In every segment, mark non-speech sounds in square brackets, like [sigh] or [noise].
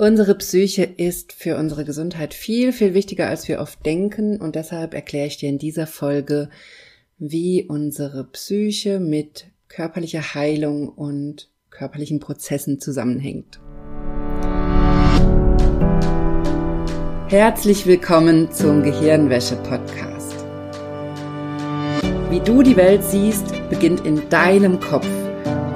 Unsere Psyche ist für unsere Gesundheit viel, viel wichtiger, als wir oft denken. Und deshalb erkläre ich dir in dieser Folge, wie unsere Psyche mit körperlicher Heilung und körperlichen Prozessen zusammenhängt. Herzlich willkommen zum Gehirnwäsche-Podcast. Wie du die Welt siehst, beginnt in deinem Kopf.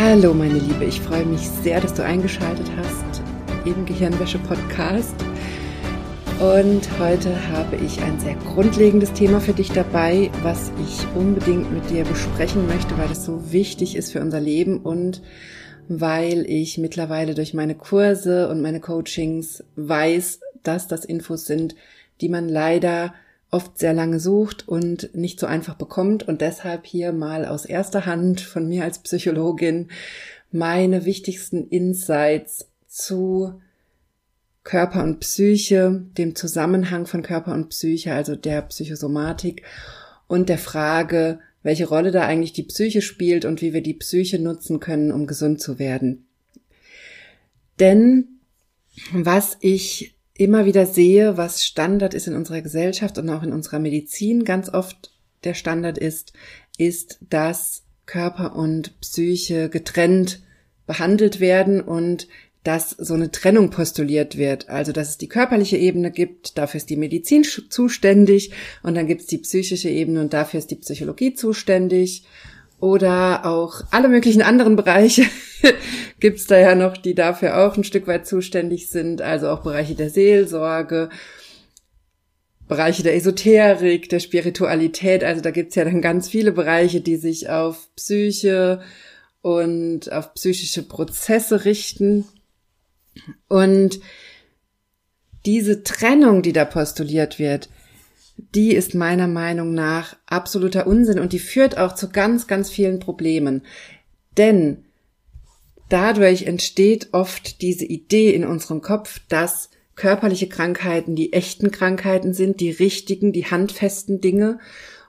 Hallo meine Liebe, ich freue mich sehr, dass du eingeschaltet hast im Gehirnwäsche Podcast. Und heute habe ich ein sehr grundlegendes Thema für dich dabei, was ich unbedingt mit dir besprechen möchte, weil es so wichtig ist für unser Leben und weil ich mittlerweile durch meine Kurse und meine Coachings weiß, dass das Infos sind, die man leider oft sehr lange sucht und nicht so einfach bekommt und deshalb hier mal aus erster Hand von mir als Psychologin meine wichtigsten Insights zu Körper und Psyche, dem Zusammenhang von Körper und Psyche, also der Psychosomatik und der Frage, welche Rolle da eigentlich die Psyche spielt und wie wir die Psyche nutzen können, um gesund zu werden. Denn was ich immer wieder sehe, was Standard ist in unserer Gesellschaft und auch in unserer Medizin ganz oft der Standard ist, ist, dass Körper und Psyche getrennt behandelt werden und dass so eine Trennung postuliert wird. Also, dass es die körperliche Ebene gibt, dafür ist die Medizin zuständig und dann gibt es die psychische Ebene und dafür ist die Psychologie zuständig oder auch alle möglichen anderen Bereiche [laughs] gibt's da ja noch, die dafür auch ein Stück weit zuständig sind, also auch Bereiche der Seelsorge, Bereiche der Esoterik, der Spiritualität, also da gibt's ja dann ganz viele Bereiche, die sich auf Psyche und auf psychische Prozesse richten. Und diese Trennung, die da postuliert wird, die ist meiner Meinung nach absoluter Unsinn und die führt auch zu ganz, ganz vielen Problemen. Denn dadurch entsteht oft diese Idee in unserem Kopf, dass körperliche Krankheiten die echten Krankheiten sind, die richtigen, die handfesten Dinge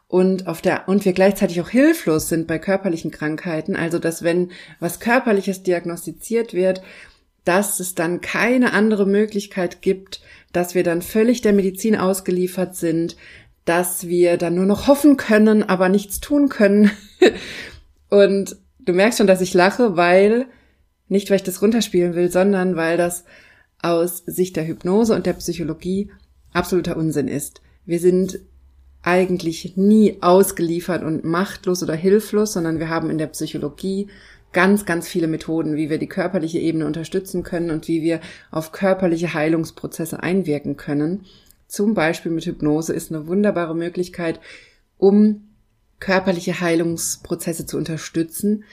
und auf der und wir gleichzeitig auch hilflos sind bei körperlichen Krankheiten, also dass wenn was körperliches diagnostiziert wird, dass es dann keine andere Möglichkeit gibt, dass wir dann völlig der Medizin ausgeliefert sind, dass wir dann nur noch hoffen können, aber nichts tun können. [laughs] und du merkst schon, dass ich lache, weil, nicht weil ich das runterspielen will, sondern weil das aus Sicht der Hypnose und der Psychologie absoluter Unsinn ist. Wir sind eigentlich nie ausgeliefert und machtlos oder hilflos, sondern wir haben in der Psychologie ganz, ganz viele Methoden, wie wir die körperliche Ebene unterstützen können und wie wir auf körperliche Heilungsprozesse einwirken können. Zum Beispiel mit Hypnose ist eine wunderbare Möglichkeit, um körperliche Heilungsprozesse zu unterstützen.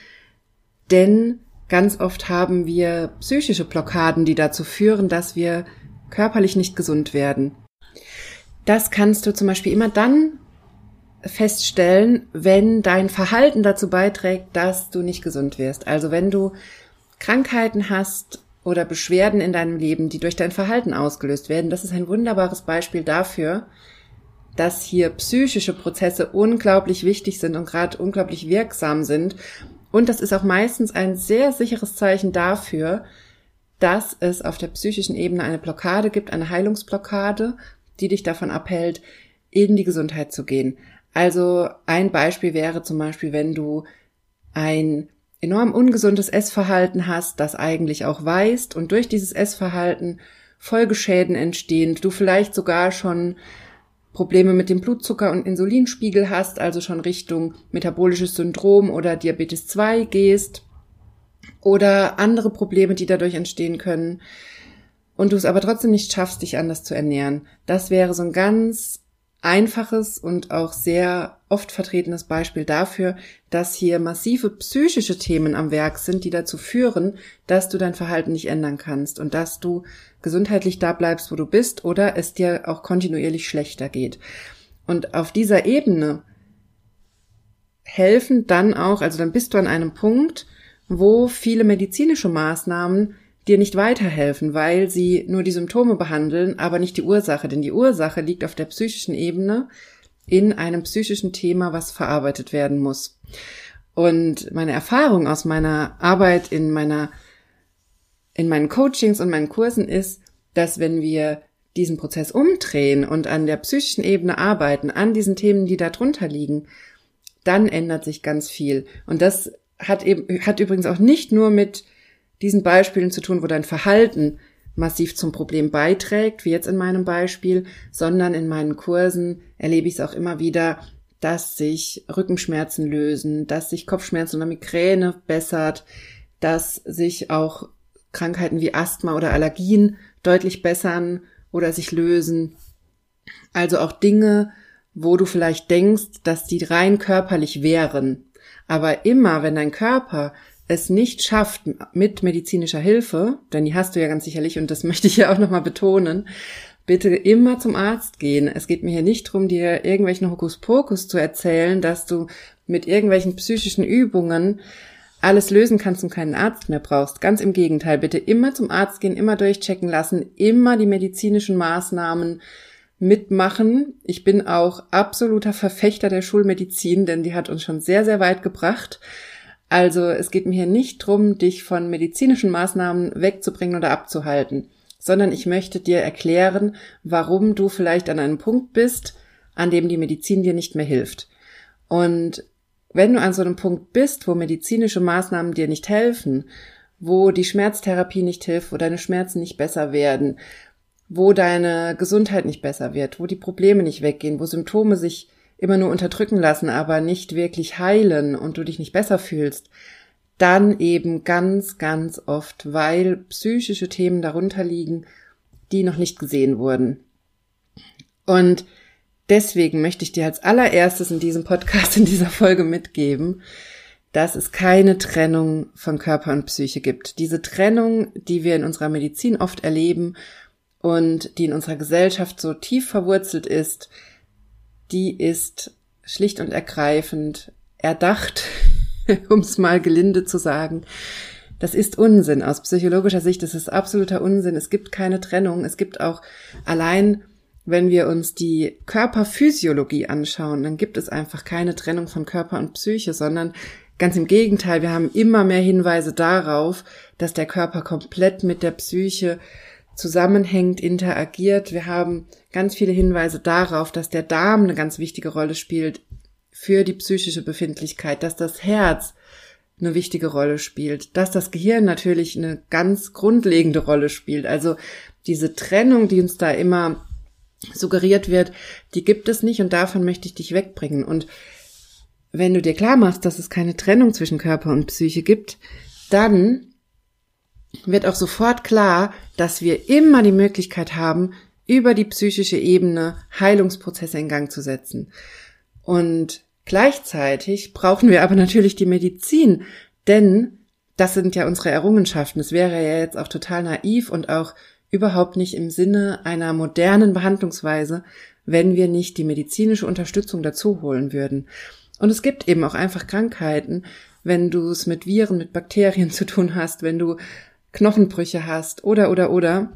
Denn ganz oft haben wir psychische Blockaden, die dazu führen, dass wir körperlich nicht gesund werden. Das kannst du zum Beispiel immer dann feststellen, wenn dein Verhalten dazu beiträgt, dass du nicht gesund wirst. Also wenn du Krankheiten hast oder Beschwerden in deinem Leben, die durch dein Verhalten ausgelöst werden, das ist ein wunderbares Beispiel dafür, dass hier psychische Prozesse unglaublich wichtig sind und gerade unglaublich wirksam sind. Und das ist auch meistens ein sehr sicheres Zeichen dafür, dass es auf der psychischen Ebene eine Blockade gibt, eine Heilungsblockade, die dich davon abhält, in die Gesundheit zu gehen. Also ein Beispiel wäre zum Beispiel, wenn du ein enorm ungesundes Essverhalten hast, das eigentlich auch weißt und durch dieses Essverhalten Folgeschäden entstehen, du vielleicht sogar schon Probleme mit dem Blutzucker- und Insulinspiegel hast, also schon Richtung metabolisches Syndrom oder Diabetes 2 gehst oder andere Probleme, die dadurch entstehen können und du es aber trotzdem nicht schaffst, dich anders zu ernähren. Das wäre so ein ganz einfaches und auch sehr oft vertretenes Beispiel dafür, dass hier massive psychische Themen am Werk sind, die dazu führen, dass du dein Verhalten nicht ändern kannst und dass du gesundheitlich da bleibst, wo du bist oder es dir auch kontinuierlich schlechter geht. Und auf dieser Ebene helfen dann auch, also dann bist du an einem Punkt, wo viele medizinische Maßnahmen dir nicht weiterhelfen, weil sie nur die Symptome behandeln, aber nicht die Ursache. Denn die Ursache liegt auf der psychischen Ebene in einem psychischen Thema, was verarbeitet werden muss. Und meine Erfahrung aus meiner Arbeit in meiner, in meinen Coachings und meinen Kursen ist, dass wenn wir diesen Prozess umdrehen und an der psychischen Ebene arbeiten, an diesen Themen, die da drunter liegen, dann ändert sich ganz viel. Und das hat eben, hat übrigens auch nicht nur mit diesen Beispielen zu tun, wo dein Verhalten massiv zum Problem beiträgt, wie jetzt in meinem Beispiel, sondern in meinen Kursen erlebe ich es auch immer wieder, dass sich Rückenschmerzen lösen, dass sich Kopfschmerzen oder Migräne bessert, dass sich auch Krankheiten wie Asthma oder Allergien deutlich bessern oder sich lösen. Also auch Dinge, wo du vielleicht denkst, dass die rein körperlich wären. Aber immer, wenn dein Körper es nicht schafft mit medizinischer Hilfe, denn die hast du ja ganz sicherlich und das [laughs] möchte ich ja auch nochmal betonen, bitte immer zum Arzt gehen. Es geht mir hier nicht darum, dir irgendwelchen Hokuspokus zu erzählen, dass du mit irgendwelchen psychischen Übungen alles lösen kannst und keinen Arzt mehr brauchst. Ganz im Gegenteil, bitte immer zum Arzt gehen, immer durchchecken lassen, immer die medizinischen Maßnahmen mitmachen. Ich bin auch absoluter Verfechter der Schulmedizin, denn die hat uns schon sehr, sehr weit gebracht. Also es geht mir hier nicht drum, dich von medizinischen Maßnahmen wegzubringen oder abzuhalten, sondern ich möchte dir erklären, warum du vielleicht an einem Punkt bist, an dem die Medizin dir nicht mehr hilft. Und wenn du an so einem Punkt bist, wo medizinische Maßnahmen dir nicht helfen, wo die Schmerztherapie nicht hilft, wo deine Schmerzen nicht besser werden, wo deine Gesundheit nicht besser wird, wo die Probleme nicht weggehen, wo Symptome sich immer nur unterdrücken lassen, aber nicht wirklich heilen und du dich nicht besser fühlst, dann eben ganz, ganz oft, weil psychische Themen darunter liegen, die noch nicht gesehen wurden. Und deswegen möchte ich dir als allererstes in diesem Podcast, in dieser Folge mitgeben, dass es keine Trennung von Körper und Psyche gibt. Diese Trennung, die wir in unserer Medizin oft erleben und die in unserer Gesellschaft so tief verwurzelt ist, die ist schlicht und ergreifend erdacht, [laughs] um es mal gelinde zu sagen. Das ist Unsinn. Aus psychologischer Sicht ist es absoluter Unsinn. Es gibt keine Trennung. Es gibt auch allein, wenn wir uns die Körperphysiologie anschauen, dann gibt es einfach keine Trennung von Körper und Psyche, sondern ganz im Gegenteil. Wir haben immer mehr Hinweise darauf, dass der Körper komplett mit der Psyche zusammenhängt, interagiert. Wir haben ganz viele Hinweise darauf, dass der Darm eine ganz wichtige Rolle spielt für die psychische Befindlichkeit, dass das Herz eine wichtige Rolle spielt, dass das Gehirn natürlich eine ganz grundlegende Rolle spielt. Also diese Trennung, die uns da immer suggeriert wird, die gibt es nicht und davon möchte ich dich wegbringen. Und wenn du dir klar machst, dass es keine Trennung zwischen Körper und Psyche gibt, dann wird auch sofort klar, dass wir immer die Möglichkeit haben, über die psychische Ebene Heilungsprozesse in Gang zu setzen. Und gleichzeitig brauchen wir aber natürlich die Medizin, denn das sind ja unsere Errungenschaften. Es wäre ja jetzt auch total naiv und auch überhaupt nicht im Sinne einer modernen Behandlungsweise, wenn wir nicht die medizinische Unterstützung dazu holen würden. Und es gibt eben auch einfach Krankheiten, wenn du es mit Viren, mit Bakterien [laughs] zu tun hast, wenn du Knochenbrüche hast oder oder oder,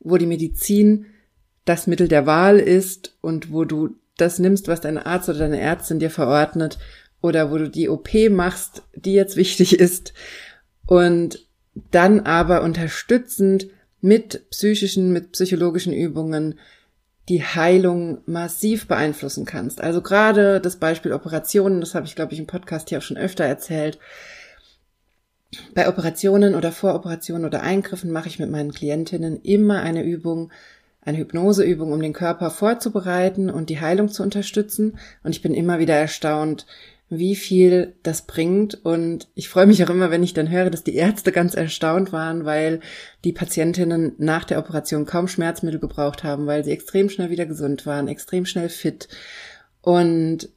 wo die Medizin das Mittel der Wahl ist und wo du das nimmst, was dein Arzt oder deine Ärztin dir verordnet oder wo du die OP machst, die jetzt wichtig [laughs] ist und dann aber unterstützend mit psychischen, mit psychologischen Übungen die Heilung massiv beeinflussen kannst. Also gerade das Beispiel Operationen, das habe ich glaube ich im Podcast hier auch schon öfter erzählt, bei Operationen oder Voroperationen oder Eingriffen mache ich mit meinen Klientinnen immer eine Übung, eine Hypnoseübung, um den Körper vorzubereiten und die Heilung zu unterstützen. Und ich bin immer wieder erstaunt, wie viel das bringt. Und ich freue mich auch immer, wenn ich dann höre, dass die Ärzte ganz erstaunt waren, weil die Patientinnen nach der Operation kaum Schmerzmittel gebraucht haben, weil sie extrem schnell wieder gesund waren, extrem schnell fit. Und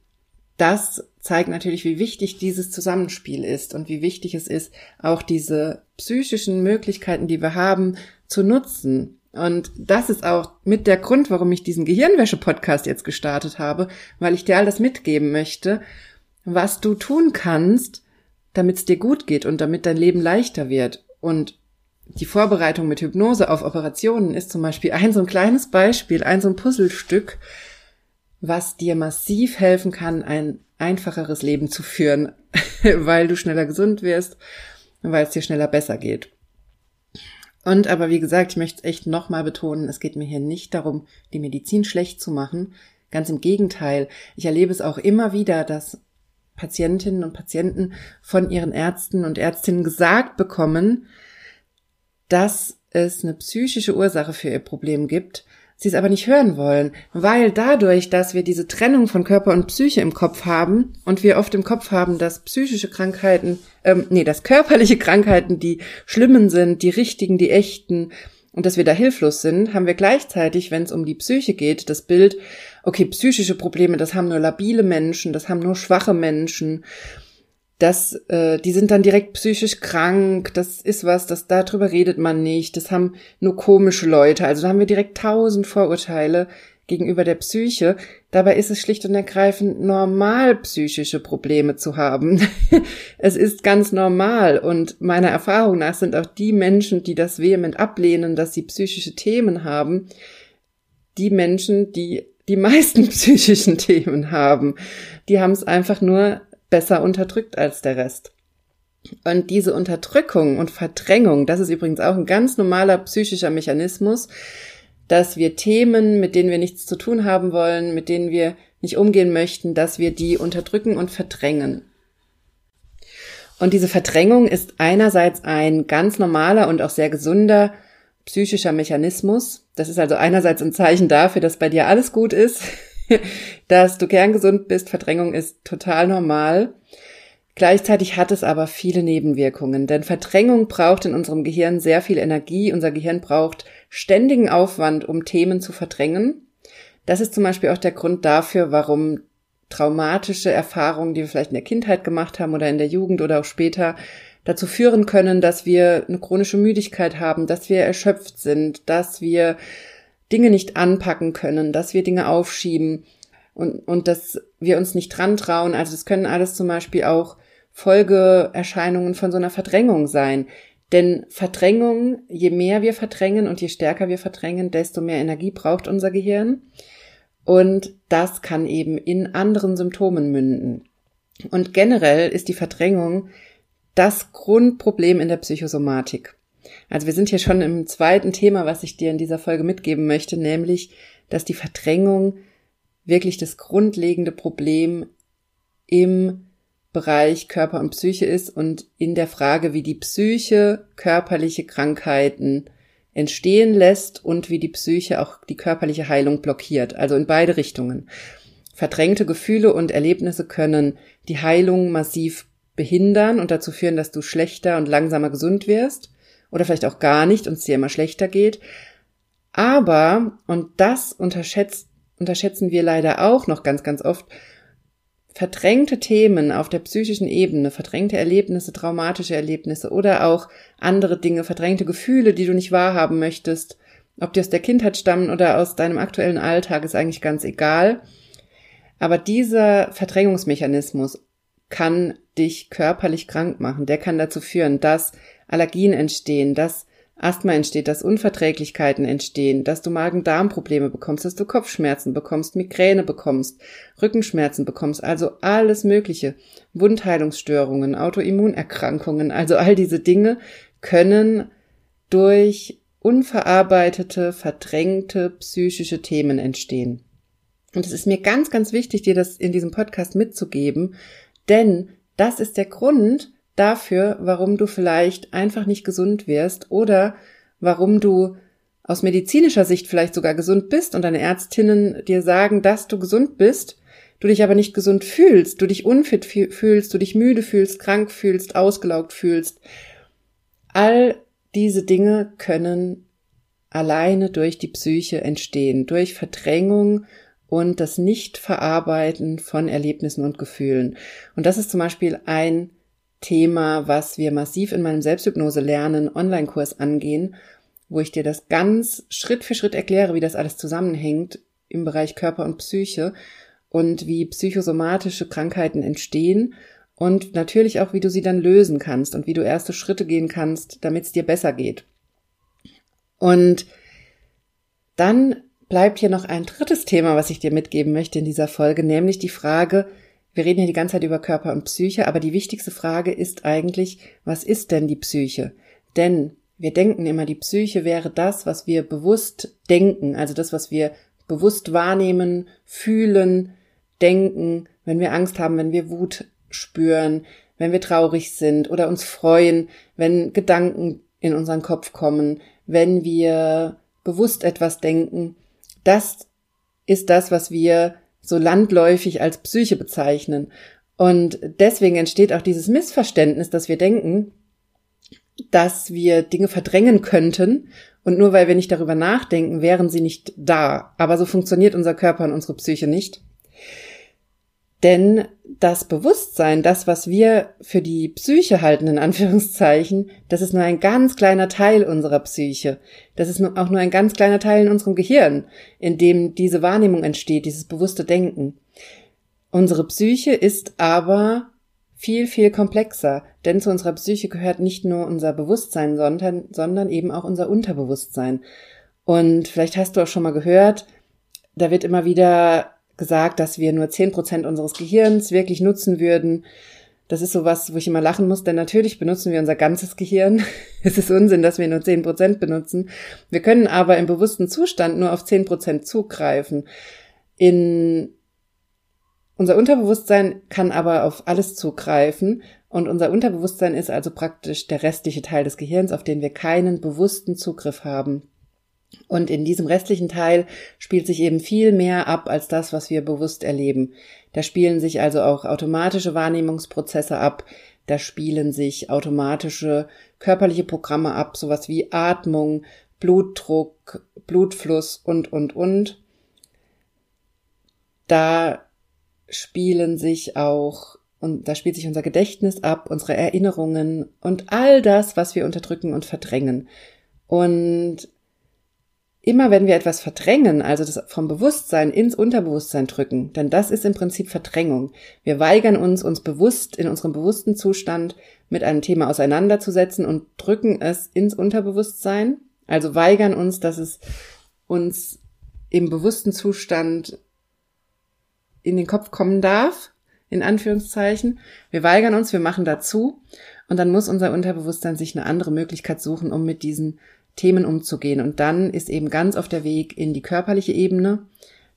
das zeigt natürlich, wie wichtig dieses Zusammenspiel ist und wie wichtig es ist, auch diese psychischen Möglichkeiten, die wir haben, zu nutzen. Und das ist auch mit der Grund, warum ich diesen Gehirnwäsche-Podcast jetzt gestartet habe, weil ich dir all das mitgeben möchte, was du tun kannst, damit es dir gut geht und damit dein Leben leichter wird. Und die Vorbereitung mit Hypnose auf Operationen ist zum Beispiel ein so ein kleines Beispiel, ein so ein Puzzlestück, was dir massiv helfen kann, ein einfacheres Leben zu führen, [laughs] weil du schneller gesund wirst weil es dir schneller besser geht. Und aber wie gesagt, ich möchte es echt nochmal betonen, es geht mir hier nicht darum, die Medizin schlecht zu machen. Ganz im Gegenteil. Ich erlebe es auch immer wieder, dass Patientinnen und Patienten von ihren Ärzten und Ärztinnen gesagt bekommen, dass es eine psychische Ursache für ihr Problem gibt, sie es aber nicht hören wollen, weil dadurch, dass wir diese Trennung von Körper und Psyche im Kopf haben und wir oft im Kopf haben, dass psychische Krankheiten, ähm, nee, dass körperliche [laughs] Krankheiten die schlimmen sind, die richtigen, die echten und dass wir da hilflos sind, haben wir gleichzeitig, wenn es um die Psyche geht, das Bild, okay, psychische Probleme, das haben nur labile Menschen, das haben nur schwache Menschen, das, äh, die sind dann direkt psychisch krank, das ist was, das darüber redet man nicht, das haben nur komische Leute. Also da haben wir direkt tausend Vorurteile gegenüber der Psyche. Dabei ist es schlicht und ergreifend normal, psychische Probleme zu haben. [laughs] es ist ganz normal und meiner Erfahrung nach sind auch die Menschen, die das vehement ablehnen, dass sie psychische Themen haben, die Menschen, die die meisten [laughs] psychischen Themen haben. Die haben es einfach nur besser unterdrückt als der Rest. Und diese Unterdrückung und Verdrängung, das ist übrigens auch ein ganz normaler psychischer Mechanismus, dass wir Themen, mit denen wir nichts zu tun haben wollen, mit denen wir nicht umgehen möchten, dass wir die unterdrücken und verdrängen. Und diese Verdrängung ist einerseits ein ganz normaler und auch sehr gesunder psychischer Mechanismus. Das ist also einerseits ein Zeichen dafür, dass bei dir alles gut ist, [laughs] dass du kerngesund bist. Verdrängung ist total normal. Gleichzeitig hat es aber viele Nebenwirkungen, denn Verdrängung braucht in unserem Gehirn sehr viel Energie. Unser Gehirn braucht ständigen Aufwand, um Themen zu verdrängen. Das ist zum Beispiel auch der Grund dafür, warum traumatische Erfahrungen, die wir vielleicht in der Kindheit gemacht haben oder in der Jugend oder auch später, dazu führen können, dass wir eine chronische Müdigkeit haben, dass wir erschöpft sind, dass wir Dinge nicht anpacken können, dass wir Dinge aufschieben und, und dass wir uns nicht dran trauen. Also das können alles zum Beispiel auch Folgeerscheinungen von so einer Verdrängung sein. Denn Verdrängung, je mehr wir verdrängen und je stärker wir verdrängen, desto mehr Energie braucht unser Gehirn. Und das kann eben in anderen Symptomen münden. Und generell ist die Verdrängung das Grundproblem in der Psychosomatik. Also wir sind hier schon im zweiten Thema, was ich dir in dieser Folge mitgeben möchte, nämlich, dass die Verdrängung wirklich das grundlegende Problem im Bereich Körper und Psyche ist und in der Frage, wie die Psyche körperliche Krankheiten entstehen lässt und wie die Psyche auch die körperliche Heilung blockiert, also in beide Richtungen. Verdrängte Gefühle und Erlebnisse können die Heilung massiv behindern und dazu führen, dass du schlechter und langsamer gesund wirst oder vielleicht auch gar nicht und es dir immer schlechter geht. Aber, und das unterschätzt, unterschätzen wir leider auch noch ganz, ganz oft, verdrängte Themen auf der psychischen Ebene, verdrängte Erlebnisse, traumatische Erlebnisse oder auch andere Dinge, verdrängte Gefühle, die du nicht wahrhaben möchtest, ob die aus der Kindheit stammen oder aus deinem aktuellen Alltag, ist eigentlich ganz egal. Aber dieser Verdrängungsmechanismus kann dich körperlich krank machen. Der kann dazu führen, dass Allergien entstehen, dass Asthma entsteht, dass Unverträglichkeiten entstehen, dass du Magen-Darm-Probleme bekommst, dass du Kopfschmerzen bekommst, Migräne bekommst, Rückenschmerzen bekommst, also alles Mögliche. Wundheilungsstörungen, Autoimmunerkrankungen, also all diese Dinge können durch unverarbeitete, verdrängte psychische Themen entstehen. Und es ist mir ganz, ganz wichtig, dir das in diesem Podcast mitzugeben, denn das ist der Grund, dafür, warum du vielleicht einfach nicht gesund wirst oder warum du aus medizinischer Sicht vielleicht sogar gesund bist und deine Ärztinnen dir sagen, dass du gesund bist, du dich aber nicht gesund fühlst, du dich unfit fühlst, du dich müde fühlst, krank fühlst, ausgelaugt fühlst. All diese Dinge können alleine durch die Psyche entstehen, durch Verdrängung und das Nicht-Verarbeiten von Erlebnissen und Gefühlen. Und das ist zum Beispiel ein Thema, was wir massiv in meinem Selbsthypnose lernen Online-Kurs angehen, wo ich dir das ganz Schritt für Schritt erkläre, wie das alles zusammenhängt im Bereich Körper und Psyche und wie psychosomatische Krankheiten entstehen und natürlich auch, wie du sie dann lösen kannst und wie du erste Schritte gehen kannst, damit es dir besser geht. Und dann bleibt hier noch ein drittes Thema, was ich dir mitgeben möchte in dieser Folge, nämlich die Frage, wir reden hier die ganze Zeit über Körper und Psyche, aber die wichtigste Frage ist eigentlich, was ist denn die Psyche? Denn wir denken immer, die Psyche wäre das, was wir bewusst denken, also das, was wir bewusst wahrnehmen, fühlen, denken, wenn wir Angst haben, wenn wir Wut spüren, wenn wir traurig sind oder uns freuen, wenn Gedanken in unseren Kopf kommen, wenn wir bewusst etwas denken. Das ist das, was wir so landläufig als Psyche bezeichnen. Und deswegen entsteht auch dieses Missverständnis, dass wir denken, dass wir Dinge verdrängen könnten und nur weil wir nicht darüber nachdenken, wären sie nicht da. Aber so funktioniert unser Körper und unsere Psyche nicht. Denn das Bewusstsein, das, was wir für die Psyche halten, in Anführungszeichen, das ist nur ein ganz kleiner Teil unserer Psyche. Das ist auch nur ein ganz kleiner Teil in unserem Gehirn, in dem diese Wahrnehmung entsteht, dieses bewusste Denken. Unsere Psyche ist aber viel, viel komplexer, denn zu unserer Psyche gehört nicht nur unser Bewusstsein, sondern, sondern eben auch unser Unterbewusstsein. Und vielleicht hast du auch schon mal gehört, da wird immer wieder gesagt, dass wir nur zehn Prozent unseres Gehirns wirklich nutzen würden. Das ist sowas, wo ich immer lachen muss, denn natürlich benutzen wir unser ganzes Gehirn. [laughs] es ist Unsinn, dass wir nur zehn Prozent benutzen. Wir können aber im bewussten Zustand nur auf zehn Prozent zugreifen. In unser Unterbewusstsein kann aber auf alles zugreifen und unser Unterbewusstsein ist also praktisch der restliche Teil des Gehirns, auf den wir keinen bewussten Zugriff haben. Und in diesem restlichen Teil spielt sich eben viel mehr ab als das, was wir bewusst erleben. Da spielen sich also auch automatische Wahrnehmungsprozesse ab, da spielen sich automatische körperliche Programme ab, sowas wie Atmung, Blutdruck, Blutfluss und, und, und. Da spielen sich auch, und da spielt sich unser Gedächtnis ab, unsere Erinnerungen und all das, was wir unterdrücken und verdrängen. Und immer wenn wir etwas verdrängen, also das vom Bewusstsein ins Unterbewusstsein drücken, denn das ist im Prinzip Verdrängung. Wir weigern uns, uns bewusst in unserem bewussten Zustand mit einem Thema auseinanderzusetzen und drücken es ins Unterbewusstsein, also weigern uns, dass es uns im bewussten Zustand in den Kopf kommen darf, in Anführungszeichen. Wir weigern uns, wir machen dazu und dann muss unser Unterbewusstsein sich eine andere Möglichkeit suchen, um mit diesen Themen umzugehen. Und dann ist eben ganz auf der Weg in die körperliche Ebene,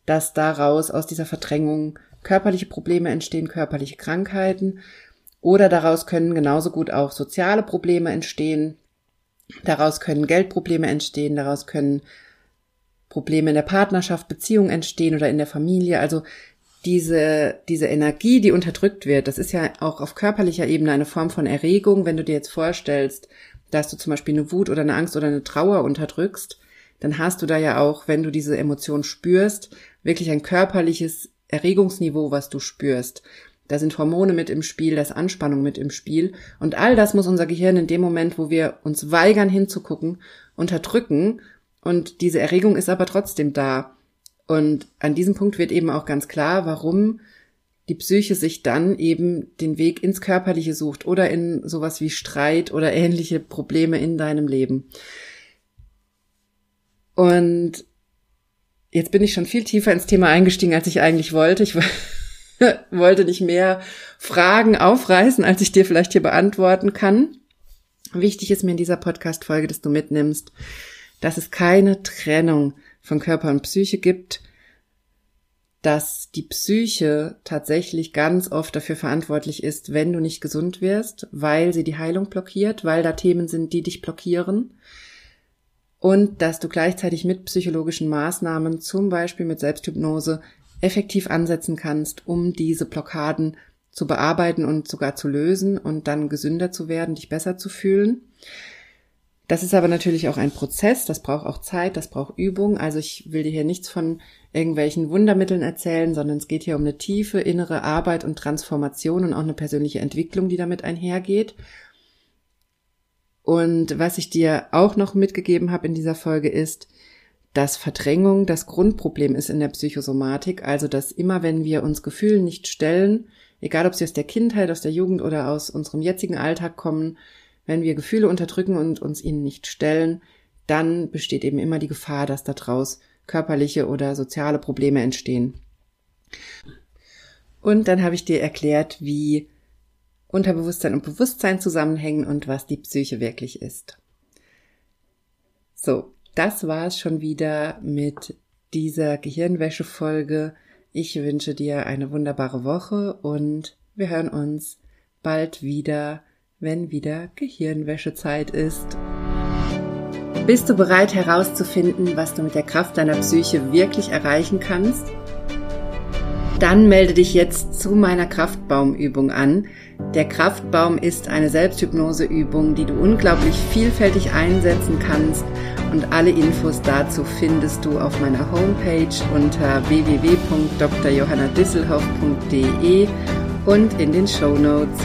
dass daraus aus dieser Verdrängung körperliche Probleme entstehen, körperliche Krankheiten. Oder daraus können genauso gut auch soziale Probleme entstehen. Daraus können Geldprobleme entstehen. Daraus können Probleme in der Partnerschaft, Beziehungen entstehen oder in der Familie. Also diese, diese Energie, die unterdrückt wird, das ist ja auch auf körperlicher Ebene eine Form von Erregung. Wenn du dir jetzt vorstellst, dass du zum Beispiel eine Wut oder eine Angst oder eine Trauer unterdrückst, dann hast du da ja auch, wenn du diese Emotion spürst, wirklich ein körperliches Erregungsniveau, was du spürst. Da sind Hormone mit im Spiel, da ist Anspannung mit im Spiel. Und all das muss unser Gehirn in dem Moment, wo wir uns weigern hinzugucken, unterdrücken. Und diese Erregung ist aber trotzdem da. Und an diesem Punkt wird eben auch ganz klar, warum die Psyche sich dann eben den Weg ins Körperliche sucht oder in sowas wie Streit oder ähnliche Probleme in deinem Leben. Und jetzt bin ich schon viel tiefer ins Thema eingestiegen, als ich eigentlich wollte. Ich [laughs] wollte nicht mehr Fragen aufreißen, als ich dir vielleicht hier beantworten kann. Wichtig ist mir in dieser Podcast-Folge, dass du mitnimmst, dass es keine Trennung von Körper und Psyche gibt, dass die Psyche tatsächlich ganz oft dafür verantwortlich ist, wenn du nicht gesund wirst, weil sie die Heilung blockiert, weil da Themen sind, die dich blockieren. Und dass du gleichzeitig mit psychologischen Maßnahmen, zum Beispiel mit Selbsthypnose, effektiv ansetzen kannst, um diese Blockaden zu bearbeiten und sogar zu lösen und dann gesünder zu werden, dich besser zu fühlen. Das ist aber natürlich auch ein Prozess, das braucht auch Zeit, das braucht Übung. Also ich will dir hier nichts von irgendwelchen Wundermitteln erzählen, sondern es geht hier um eine tiefe innere Arbeit und Transformation und auch eine persönliche Entwicklung, die damit einhergeht. Und was ich dir auch noch mitgegeben habe in dieser Folge ist, dass Verdrängung das Grundproblem ist in der Psychosomatik, also dass immer wenn wir uns Gefühlen nicht stellen, egal ob sie aus der Kindheit, aus der Jugend oder aus unserem jetzigen Alltag kommen, wenn wir Gefühle unterdrücken und uns ihnen nicht stellen, dann besteht eben immer die Gefahr, dass daraus körperliche oder soziale Probleme entstehen. Und dann habe ich dir erklärt, wie Unterbewusstsein und Bewusstsein zusammenhängen und was die Psyche wirklich ist. So, das war es schon wieder mit dieser Gehirnwäsche-Folge. Ich wünsche dir eine wunderbare Woche und wir hören uns bald wieder wenn wieder Gehirnwäschezeit ist. Bist du bereit herauszufinden, was du mit der Kraft deiner Psyche wirklich erreichen kannst? Dann melde dich jetzt zu meiner Kraftbaumübung an. Der Kraftbaum ist eine Selbsthypnoseübung, die du unglaublich vielfältig einsetzen kannst und alle Infos dazu findest du auf meiner Homepage unter www.drjohannadisselhoff.de und in den Show Notes.